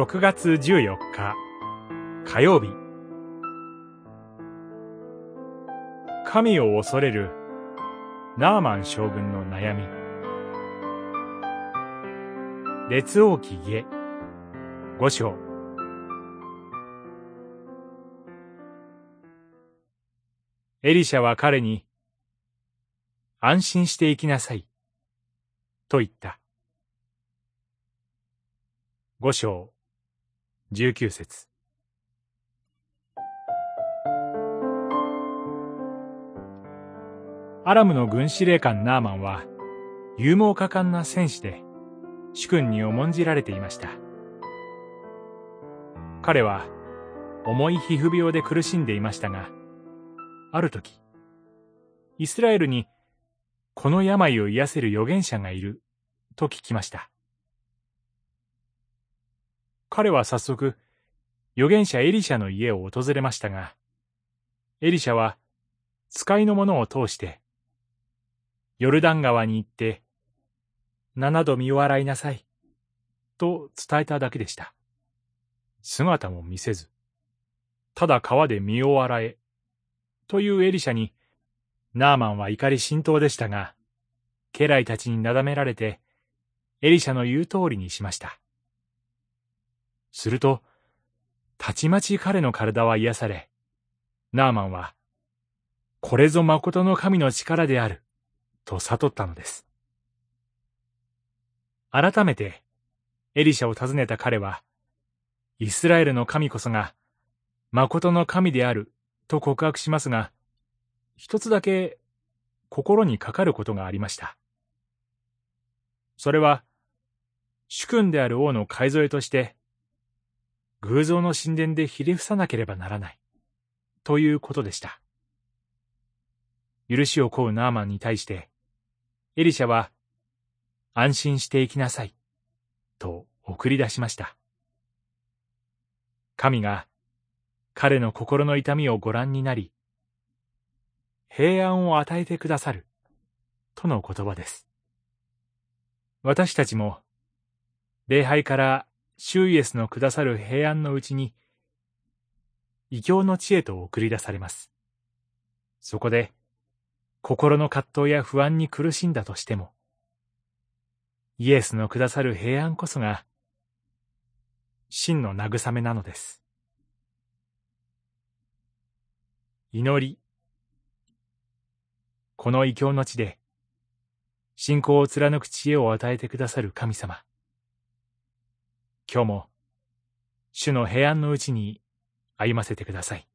6月14日火曜日。神を恐れるナーマン将軍の悩み。列王記下。五章。エリシャは彼に安心して行きなさい。と言った。五章。十九節。アラムの軍司令官ナーマンは勇猛果敢な戦士で主君に重んじられていました。彼は重い皮膚病で苦しんでいましたがある時イスラエルにこの病を癒せる預言者がいると聞きました。彼は早速、預言者エリシャの家を訪れましたが、エリシャは使いの者を通して、ヨルダン川に行って、七度見を洗いなさい、と伝えただけでした。姿も見せず、ただ川で身を洗え、というエリシャに、ナーマンは怒り心頭でしたが、家来たちになだめられて、エリシャの言う通りにしました。すると、たちまち彼の体は癒され、ナーマンは、これぞ誠の神の力である、と悟ったのです。改めて、エリシャを訪ねた彼は、イスラエルの神こそが、誠の神である、と告白しますが、一つだけ心にかかることがありました。それは、主君である王の買い添えとして、偶像の神殿でひれ伏さなければならない、ということでした。許しを請うナーマンに対して、エリシャは、安心して行きなさい、と送り出しました。神が彼の心の痛みをご覧になり、平安を与えてくださる、との言葉です。私たちも、礼拝からシュイエスのくださる平安のうちに、異教の知恵と送り出されます。そこで、心の葛藤や不安に苦しんだとしても、イエスのくださる平安こそが、真の慰めなのです。祈り。この異教の地で、信仰を貫く知恵を与えてくださる神様。今日も、主の平安のうちに歩ませてください。